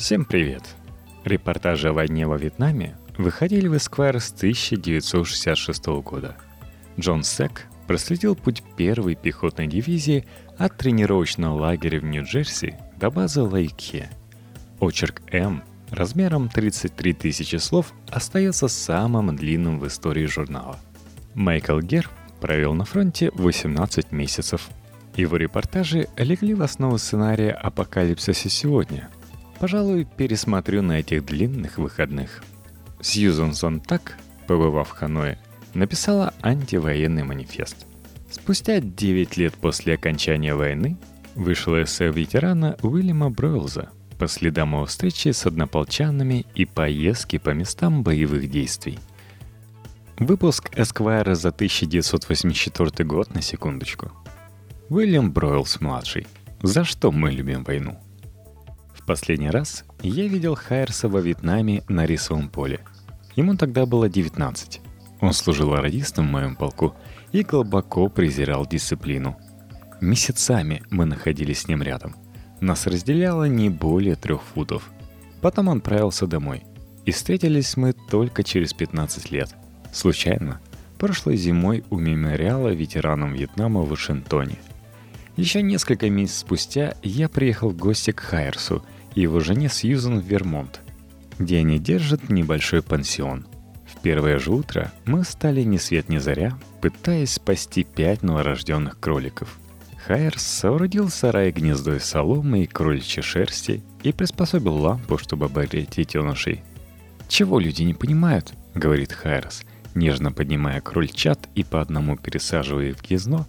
Всем привет! Репортажи о войне во Вьетнаме выходили в Esquire с 1966 года. Джон Сек проследил путь первой пехотной дивизии от тренировочного лагеря в Нью-Джерси до базы Лейке. Очерк М размером 33 тысячи слов остается самым длинным в истории журнала. Майкл Гер провел на фронте 18 месяцев. Его репортажи легли в основу сценария «Апокалипсиса сегодня», Пожалуй, пересмотрю на этих длинных выходных. Сьюзан Сонтак, побывав в Ханое, написала антивоенный манифест. Спустя 9 лет после окончания войны вышло эссе ветерана Уильяма Бройлза по следам его встречи с однополчанами и поездки по местам боевых действий. Выпуск Эсквайра за 1984 год на секундочку. Уильям Бройлс-младший. За что мы любим войну? Последний раз я видел Хайерса во Вьетнаме на рисовом поле. Ему тогда было 19. Он служил радистом в моем полку и глубоко презирал дисциплину. Месяцами мы находились с ним рядом. Нас разделяло не более трех футов. Потом он отправился домой. И встретились мы только через 15 лет. Случайно. Прошлой зимой у мемориала ветеранам Вьетнама в Вашингтоне. Еще несколько месяцев спустя я приехал в гости к Хайерсу – и его жене Сьюзан в Вермонт, где они держат небольшой пансион. В первое же утро мы стали ни свет ни заря, пытаясь спасти пять новорожденных кроликов. Хайерс соорудил сарай гнездо из соломы и кроличьей шерсти и приспособил лампу, чтобы обогреть детенышей. «Чего люди не понимают?» — говорит Хайерс, нежно поднимая крольчат и по одному пересаживая в гнездо.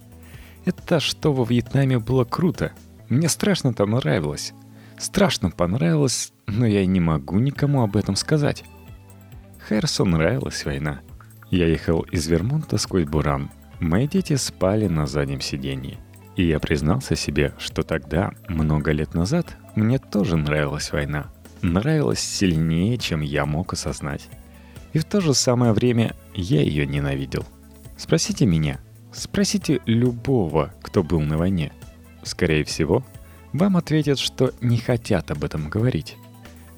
«Это что во Вьетнаме было круто. Мне страшно там нравилось. Страшно понравилось, но я не могу никому об этом сказать. Хэрсу нравилась война. Я ехал из Вермонта сквозь Буран. Мои дети спали на заднем сиденье. И я признался себе, что тогда, много лет назад, мне тоже нравилась война. Нравилась сильнее, чем я мог осознать. И в то же самое время я ее ненавидел. Спросите меня, спросите любого, кто был на войне. Скорее всего, вам ответят, что не хотят об этом говорить.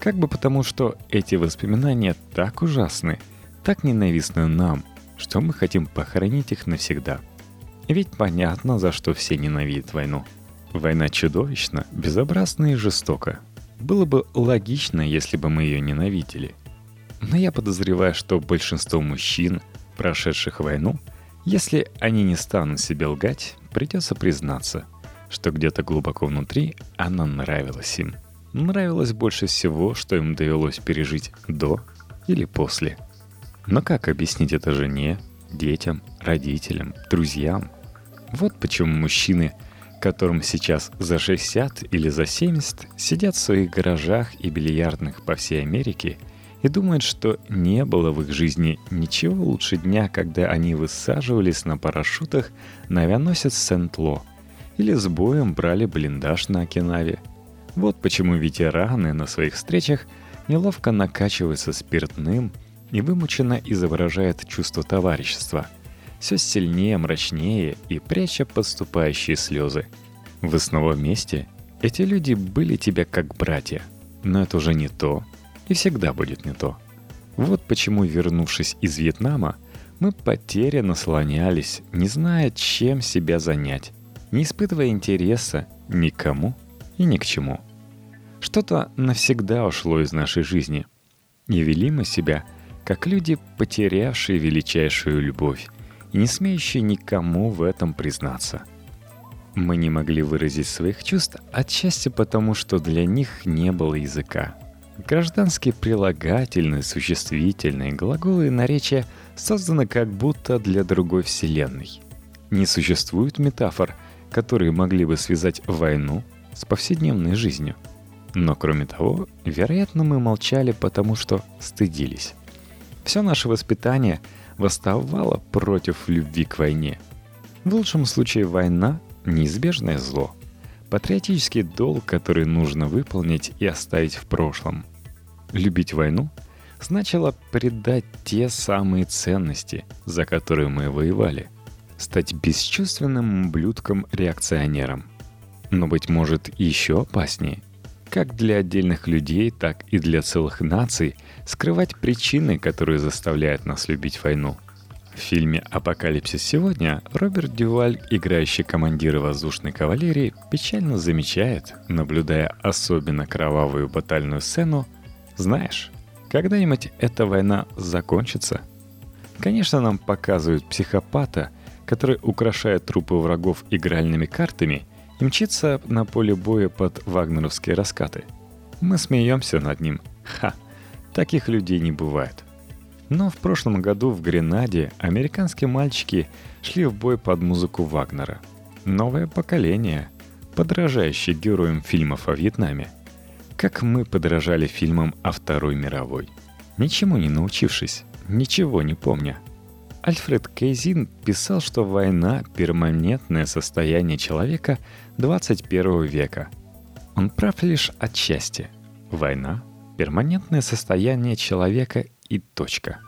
Как бы потому, что эти воспоминания так ужасны, так ненавистны нам, что мы хотим похоронить их навсегда. Ведь понятно, за что все ненавидят войну. Война чудовищна, безобразна и жестока. Было бы логично, если бы мы ее ненавидели. Но я подозреваю, что большинство мужчин, прошедших войну, если они не станут себе лгать, придется признаться – что где-то глубоко внутри она нравилась им. Нравилось больше всего, что им довелось пережить до или после. Но как объяснить это жене, детям, родителям, друзьям? Вот почему мужчины, которым сейчас за 60 или за 70, сидят в своих гаражах и бильярдных по всей Америке и думают, что не было в их жизни ничего лучше дня, когда они высаживались на парашютах на авианосец Сент-Ло – или с боем брали блиндаж на Окинаве. Вот почему ветераны на своих встречах неловко накачиваются спиртным и вымученно изображают чувство товарищества, все сильнее, мрачнее и пряча подступающие слезы. В основном месте эти люди были тебе как братья, но это уже не то и всегда будет не то. Вот почему, вернувшись из Вьетнама, мы потерянно слонялись, не зная, чем себя занять не испытывая интереса никому и ни к чему. Что-то навсегда ушло из нашей жизни. И вели мы себя, как люди, потерявшие величайшую любовь и не смеющие никому в этом признаться. Мы не могли выразить своих чувств отчасти потому, что для них не было языка. Гражданские прилагательные, существительные, глаголы и наречия созданы как будто для другой вселенной. Не существует метафор, которые могли бы связать войну с повседневной жизнью. Но кроме того, вероятно, мы молчали, потому что стыдились. Все наше воспитание восставало против любви к войне. В лучшем случае война – неизбежное зло. Патриотический долг, который нужно выполнить и оставить в прошлом. Любить войну значило предать те самые ценности, за которые мы воевали стать бесчувственным ублюдком-реакционером. Но, быть может, еще опаснее. как для отдельных людей, так и для целых наций скрывать причины, которые заставляют нас любить войну. В фильме «Апокалипсис сегодня» Роберт Дюваль, играющий командира воздушной кавалерии, печально замечает, наблюдая особенно кровавую батальную сцену, «Знаешь, когда-нибудь эта война закончится». Конечно, нам показывают психопата, который украшает трупы врагов игральными картами и мчится на поле боя под вагнеровские раскаты. Мы смеемся над ним. Ха, таких людей не бывает. Но в прошлом году в Гренаде американские мальчики шли в бой под музыку Вагнера. Новое поколение, подражающее героям фильмов о Вьетнаме. Как мы подражали фильмам о Второй мировой. Ничему не научившись, ничего не помня. Альфред Кейзин писал, что война – перманентное состояние человека 21 века. Он прав лишь отчасти. Война – перманентное состояние человека и точка.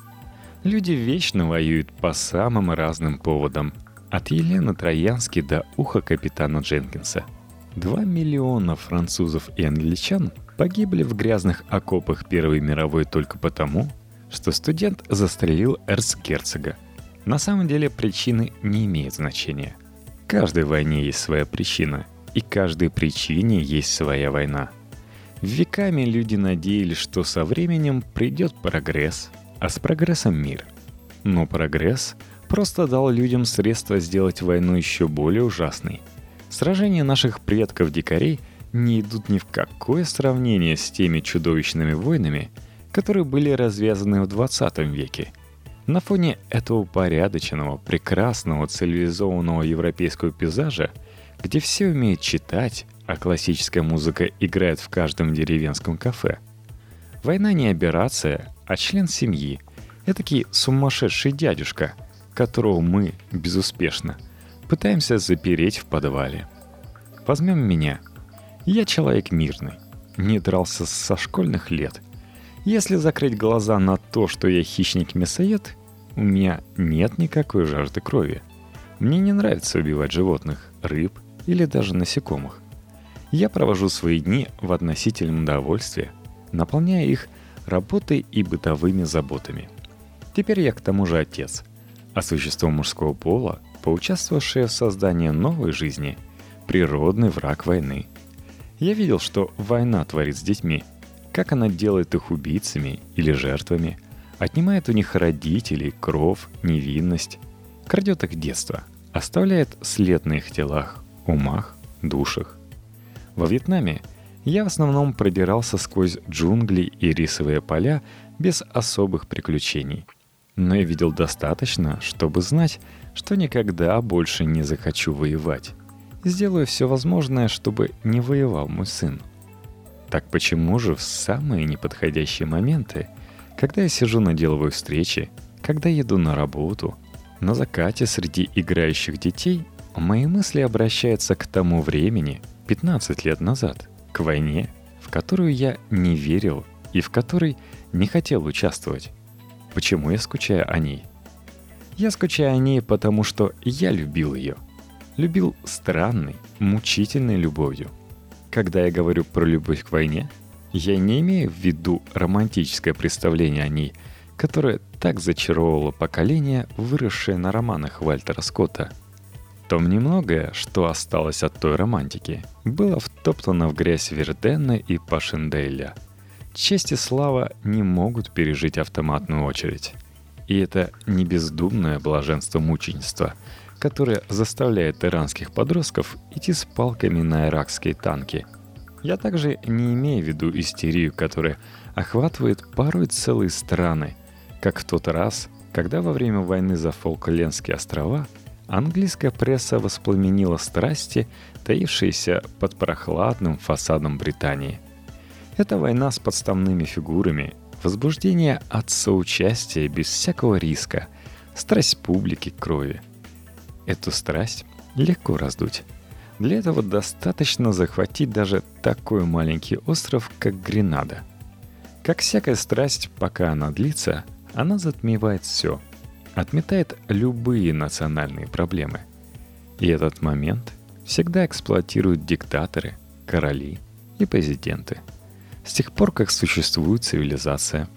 Люди вечно воюют по самым разным поводам. От Елены Троянски до уха капитана Дженкинса. Два миллиона французов и англичан погибли в грязных окопах Первой мировой только потому, что студент застрелил эрцгерцога. На самом деле причины не имеют значения. Каждой войне есть своя причина, и каждой причине есть своя война – Веками люди надеялись, что со временем придет прогресс, а с прогрессом мир. Но прогресс просто дал людям средства сделать войну еще более ужасной. Сражения наших предков-дикарей не идут ни в какое сравнение с теми чудовищными войнами, которые были развязаны в 20 веке. На фоне этого упорядоченного, прекрасного, цивилизованного европейского пейзажа, где все умеют читать, а классическая музыка играет в каждом деревенском кафе. Война не операция, а член семьи. Этакий сумасшедший дядюшка, которого мы, безуспешно, пытаемся запереть в подвале. Возьмем меня. Я человек мирный, не дрался со школьных лет. Если закрыть глаза на то, что я хищник-мясоед, у меня нет никакой жажды крови. Мне не нравится убивать животных, рыб или даже насекомых. Я провожу свои дни в относительном довольстве, наполняя их работой и бытовыми заботами. Теперь я к тому же отец, а существо мужского пола, поучаствовавшее в создании новой жизни, природный враг войны. Я видел, что война творит с детьми, как она делает их убийцами или жертвами, отнимает у них родителей, кров, невинность, крадет их детство, оставляет след на их телах, умах, душах. Во Вьетнаме я в основном продирался сквозь джунгли и рисовые поля без особых приключений. Но я видел достаточно, чтобы знать, что никогда больше не захочу воевать. Сделаю все возможное, чтобы не воевал мой сын. Так почему же в самые неподходящие моменты, когда я сижу на деловой встрече, когда еду на работу, на закате среди играющих детей, мои мысли обращаются к тому времени, 15 лет назад, к войне, в которую я не верил и в которой не хотел участвовать. Почему я скучаю о ней? Я скучаю о ней, потому что я любил ее. Любил странной, мучительной любовью. Когда я говорю про любовь к войне, я не имею в виду романтическое представление о ней, которое так зачаровывало поколение, выросшее на романах Вальтера Скотта – том немногое, что осталось от той романтики, было втоптано в грязь Вердена и Пашенделя. Честь и слава не могут пережить автоматную очередь. И это не бездумное блаженство мученичества, которое заставляет иранских подростков идти с палками на иракские танки. Я также не имею в виду истерию, которая охватывает порой целые страны, как в тот раз, когда во время войны за Фолклендские острова – Английская пресса воспламенила страсти, таившиеся под прохладным фасадом Британии. Это война с подставными фигурами, возбуждение от соучастия без всякого риска, страсть публики к крови. Эту страсть легко раздуть. Для этого достаточно захватить даже такой маленький остров, как Гренада. Как всякая страсть, пока она длится, она затмевает все – отметает любые национальные проблемы. И этот момент всегда эксплуатируют диктаторы, короли и президенты. С тех пор, как существует цивилизация.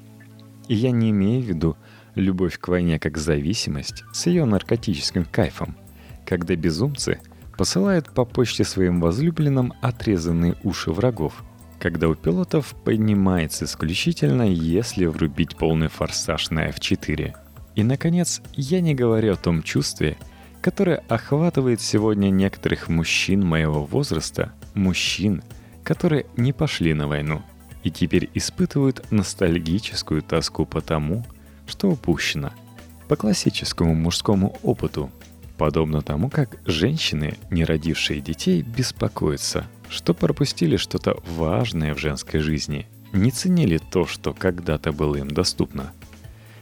И я не имею в виду любовь к войне как зависимость с ее наркотическим кайфом, когда безумцы посылают по почте своим возлюбленным отрезанные уши врагов, когда у пилотов поднимается исключительно, если врубить полный форсаж на F4. И, наконец, я не говорю о том чувстве, которое охватывает сегодня некоторых мужчин моего возраста, мужчин, которые не пошли на войну и теперь испытывают ностальгическую тоску по тому, что упущено, по классическому мужскому опыту, подобно тому, как женщины, не родившие детей, беспокоятся, что пропустили что-то важное в женской жизни, не ценили то, что когда-то было им доступно.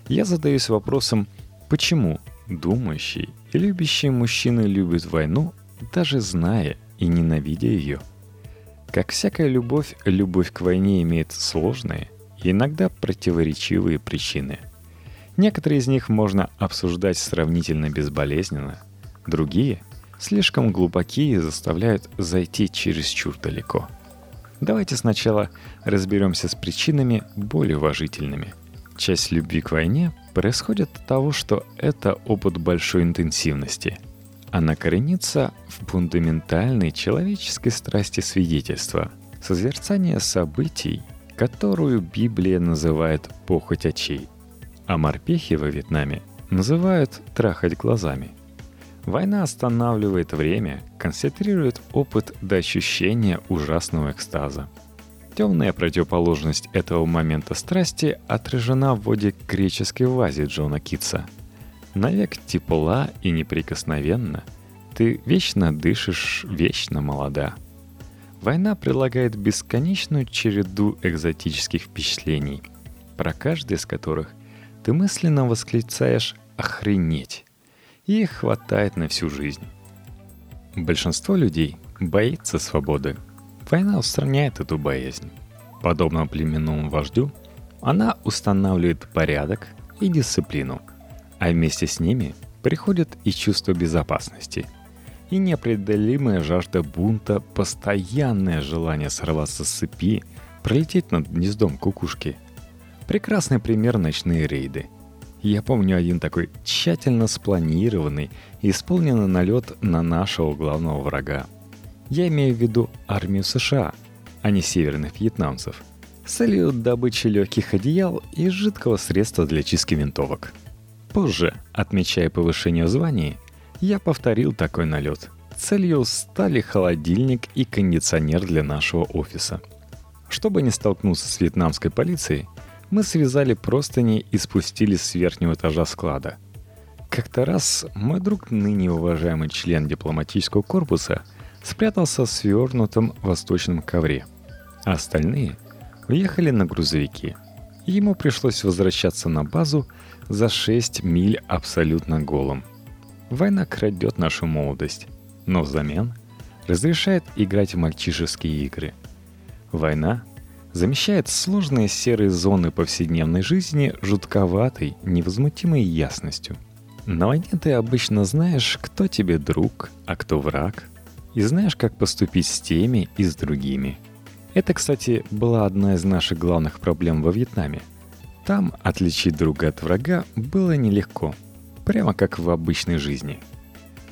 Я задаюсь вопросом, почему думающие и любящие мужчины любят войну, даже зная и ненавидя ее. Как всякая любовь, любовь к войне имеет сложные и иногда противоречивые причины – Некоторые из них можно обсуждать сравнительно безболезненно, другие слишком глубокие и заставляют зайти чересчур далеко. Давайте сначала разберемся с причинами более уважительными. Часть любви к войне происходит от того, что это опыт большой интенсивности. Она коренится в фундаментальной человеческой страсти свидетельства, созерцания событий, которую Библия называет «похоть очей», а морпехи во Вьетнаме называют «трахать глазами». Война останавливает время, концентрирует опыт до ощущения ужасного экстаза. Темная противоположность этого момента страсти отражена в воде греческой вазе Джона Китса. Навек тепла и неприкосновенно, ты вечно дышишь, вечно молода. Война предлагает бесконечную череду экзотических впечатлений, про каждый из которых ты мысленно восклицаешь «охренеть». И их хватает на всю жизнь. Большинство людей боится свободы. Война устраняет эту боязнь. Подобно племенному вождю, она устанавливает порядок и дисциплину, а вместе с ними приходит и чувство безопасности, и непреодолимая жажда бунта, постоянное желание сорваться с цепи, пролететь над гнездом кукушки – Прекрасный пример ночные рейды. Я помню один такой тщательно спланированный и исполненный налет на нашего главного врага. Я имею в виду армию США, а не северных вьетнамцев, с целью добычи легких одеял и жидкого средства для чистки винтовок. Позже, отмечая повышение званий, я повторил такой налет. Целью стали холодильник и кондиционер для нашего офиса. Чтобы не столкнуться с вьетнамской полицией, мы связали простыни и спустились с верхнего этажа склада. Как-то раз мой друг, ныне уважаемый член дипломатического корпуса, спрятался в свернутом восточном ковре, а остальные уехали на грузовики. Ему пришлось возвращаться на базу за 6 миль абсолютно голым. Война крадет нашу молодость, но взамен разрешает играть в мальчишеские игры. Война замещает сложные серые зоны повседневной жизни жутковатой, невозмутимой ясностью. На войне ты обычно знаешь, кто тебе друг, а кто враг, и знаешь, как поступить с теми и с другими. Это, кстати, была одна из наших главных проблем во Вьетнаме. Там отличить друга от врага было нелегко, прямо как в обычной жизни.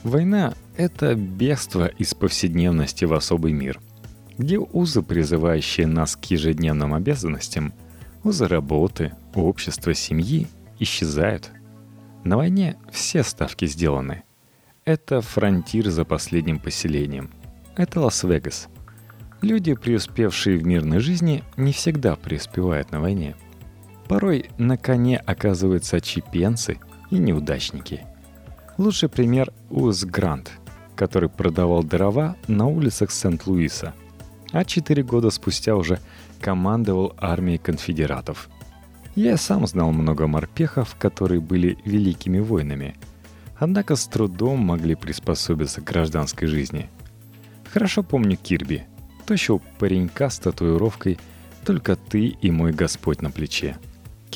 Война — это бегство из повседневности в особый мир — где узы, призывающие нас к ежедневным обязанностям, узы работы, общества, семьи, исчезают. На войне все ставки сделаны. Это фронтир за последним поселением. Это Лас-Вегас. Люди, преуспевшие в мирной жизни, не всегда преуспевают на войне. Порой на коне оказываются отщепенцы и неудачники. Лучший пример Улисс Грант, который продавал дрова на улицах Сент-Луиса – а четыре года спустя уже командовал армией конфедератов. Я сам знал много морпехов, которые были великими воинами, однако с трудом могли приспособиться к гражданской жизни. Хорошо помню Кирби, тощего паренька с татуировкой «Только ты и мой Господь на плече».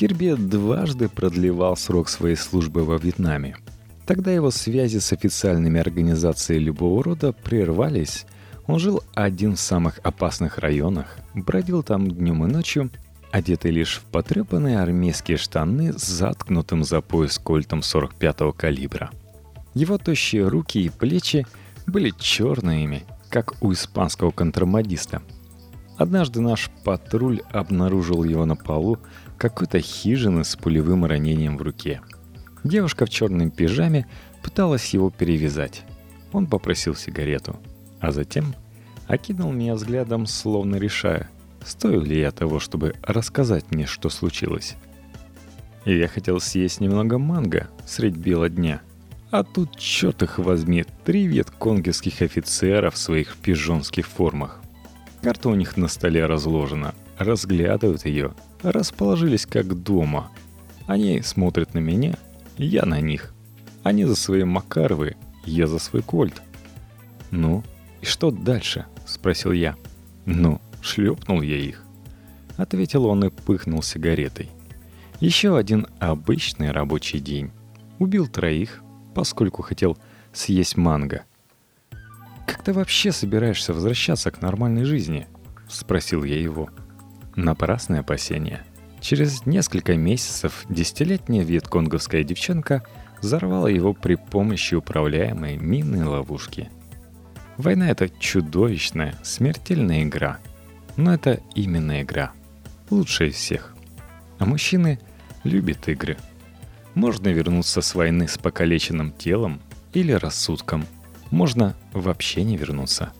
Кирби дважды продлевал срок своей службы во Вьетнаме. Тогда его связи с официальными организациями любого рода прервались – Он жил один в самых опасных районах, бродил там днем и ночью, одетый лишь в потрепанные армейские штаны с заткнутым за пояс кольтом 45-го калибра. Его тощие руки и плечи были черными, как у испанского контрабандиста. Однажды наш патруль обнаружил его на полу какой-то хижины с пулевым ранением в руке. Девушка в черной пижаме пыталась его перевязать. Он попросил сигарету – а затем окинул меня взглядом, словно решая, стою ли я того, чтобы рассказать мне, что случилось. И я хотел съесть немного манго средь бела дня. А тут, черт их возьми, три ветконгерских офицеров в своих пижонских формах. Карта у них на столе разложена, разглядывают ее, расположились как дома. Они смотрят на меня, я на них. Они за свои Макаровы, я за свой кольт. Ну, «И что дальше?» — спросил я. «Ну, шлепнул я их». Ответил он и пыхнул сигаретой. Еще один обычный рабочий день. Убил троих, поскольку хотел съесть манго. «Как ты вообще собираешься возвращаться к нормальной жизни?» — спросил я его. Напрасное опасение. Через несколько месяцев десятилетняя вьетконговская девчонка взорвала его при помощи управляемой минной ловушки — Война — это чудовищная, смертельная игра. Но это именно игра. Лучшая из всех. А мужчины любят игры. Можно вернуться с войны с покалеченным телом или рассудком. Можно вообще не вернуться.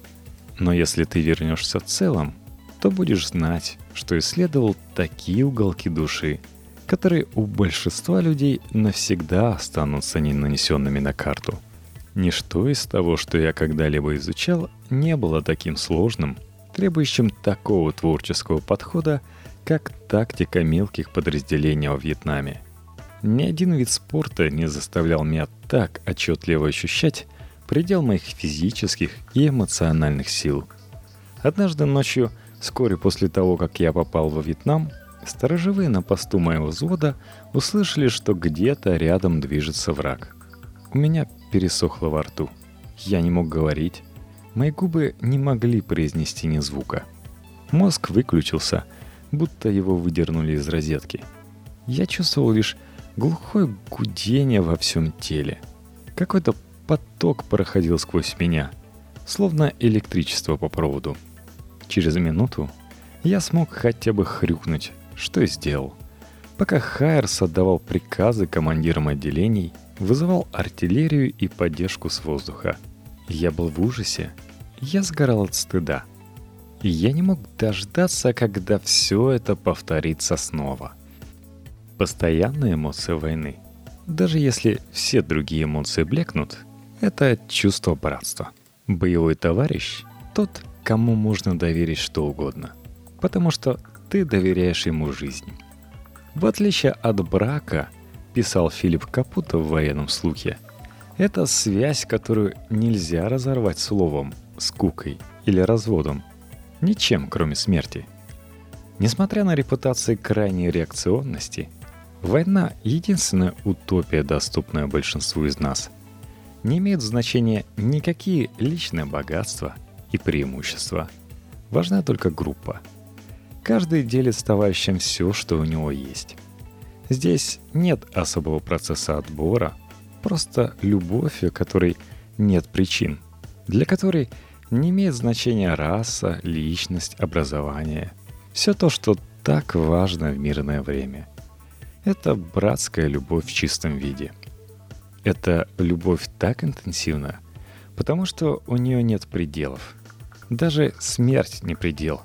Но если ты вернешься целым, то будешь знать, что исследовал такие уголки души, которые у большинства людей навсегда останутся не нанесенными на карту — Ничто из того, что я когда-либо изучал, не было таким сложным, требующим такого творческого подхода, как тактика мелких подразделений во Вьетнаме. Ни один вид спорта не заставлял меня так отчетливо ощущать предел моих физических и эмоциональных сил. Однажды ночью, вскоре после того, как я попал во Вьетнам, сторожевые на посту моего взвода услышали, что где-то рядом движется враг. У меня пересохло во рту. Я не мог говорить. Мои губы не могли произнести ни звука. Мозг выключился, будто его выдернули из розетки. Я чувствовал лишь глухое гудение во всем теле. Какой-то поток проходил сквозь меня, словно электричество по проводу. Через минуту я смог хотя бы хрюкнуть, что и сделал. Пока Хайерс отдавал приказы командирам отделений – вызывал артиллерию и поддержку с воздуха. Я был в ужасе. Я сгорал от стыда. И я не мог дождаться, когда все это повторится снова. Постоянная эмоция войны. Даже если все другие эмоции блекнут, это чувство братства. Боевой товарищ — тот, кому можно доверить что угодно. Потому что ты доверяешь ему жизнь. В отличие от брака — писал Филипп Капуто в военном слухе, это связь, которую нельзя разорвать словом, скукой или разводом. Ничем, кроме смерти. Несмотря на репутации крайней реакционности, война — единственная утопия, доступная большинству из нас. Не имеет значения никакие личные богатства и преимущества. Важна только группа. Каждый делит с товарищем все, что у него есть. Здесь нет особого процесса отбора, просто любовь, у которой нет причин, для которой не имеет значения раса, личность, образование. Все то, что так важно в мирное время. Это братская любовь в чистом виде. Это любовь так интенсивна, потому что у нее нет пределов. Даже смерть не предел.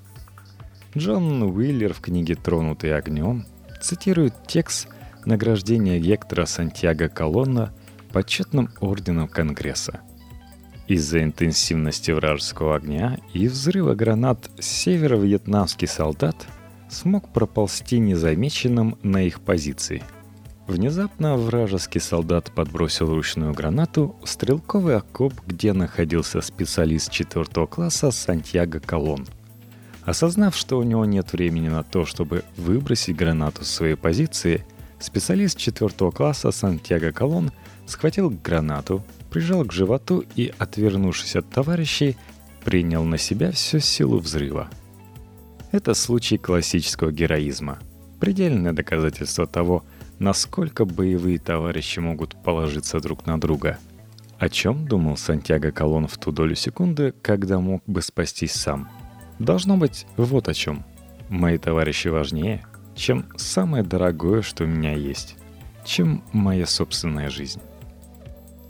Джон Уиллер в книге «Тронутый огнем» цитирует текст награждения Гектора Сантьяго Колонна почетным орденом Конгресса. Из-за интенсивности вражеского огня и взрыва гранат северо-вьетнамский солдат смог проползти незамеченным на их позиции. Внезапно вражеский солдат подбросил ручную гранату в стрелковый окоп, где находился специалист четвертого класса Сантьяго Колон – Осознав, что у него нет времени на то, чтобы выбросить гранату с своей позиции, специалист четвертого класса Сантьяго Колон схватил гранату, прижал к животу и, отвернувшись от товарищей, принял на себя всю силу взрыва. Это случай классического героизма. Предельное доказательство того, насколько боевые товарищи могут положиться друг на друга. О чем думал Сантьяго Колон в ту долю секунды, когда мог бы спастись сам? Должно быть вот о чем. Мои товарищи важнее, чем самое дорогое, что у меня есть, чем моя собственная жизнь.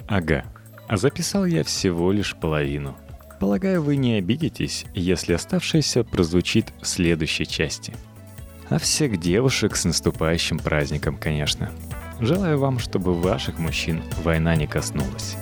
Ага, а записал я всего лишь половину. Полагаю, вы не обидитесь, если оставшееся прозвучит в следующей части. А всех девушек с наступающим праздником, конечно. Желаю вам, чтобы ваших мужчин война не коснулась.